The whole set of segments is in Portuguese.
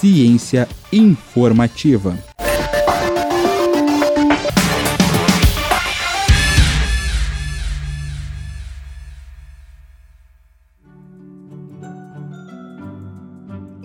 Ciência informativa.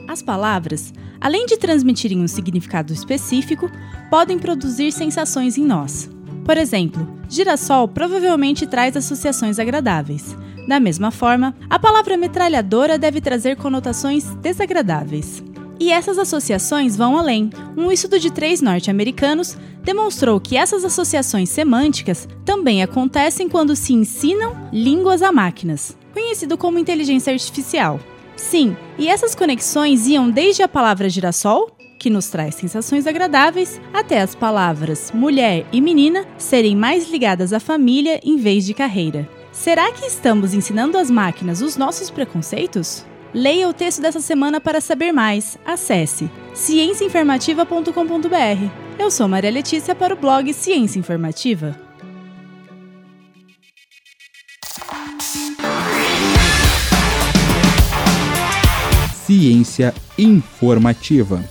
As palavras, além de transmitirem um significado específico, podem produzir sensações em nós. Por exemplo, girassol provavelmente traz associações agradáveis. Da mesma forma, a palavra metralhadora deve trazer conotações desagradáveis. E essas associações vão além. Um estudo de três norte-americanos demonstrou que essas associações semânticas também acontecem quando se ensinam línguas a máquinas, conhecido como inteligência artificial. Sim, e essas conexões iam desde a palavra girassol, que nos traz sensações agradáveis, até as palavras mulher e menina serem mais ligadas à família em vez de carreira. Será que estamos ensinando às máquinas os nossos preconceitos? Leia o texto dessa semana para saber mais. Acesse cienciainformativa.com.br. Eu sou Maria Letícia para o blog Ciência Informativa. Ciência informativa.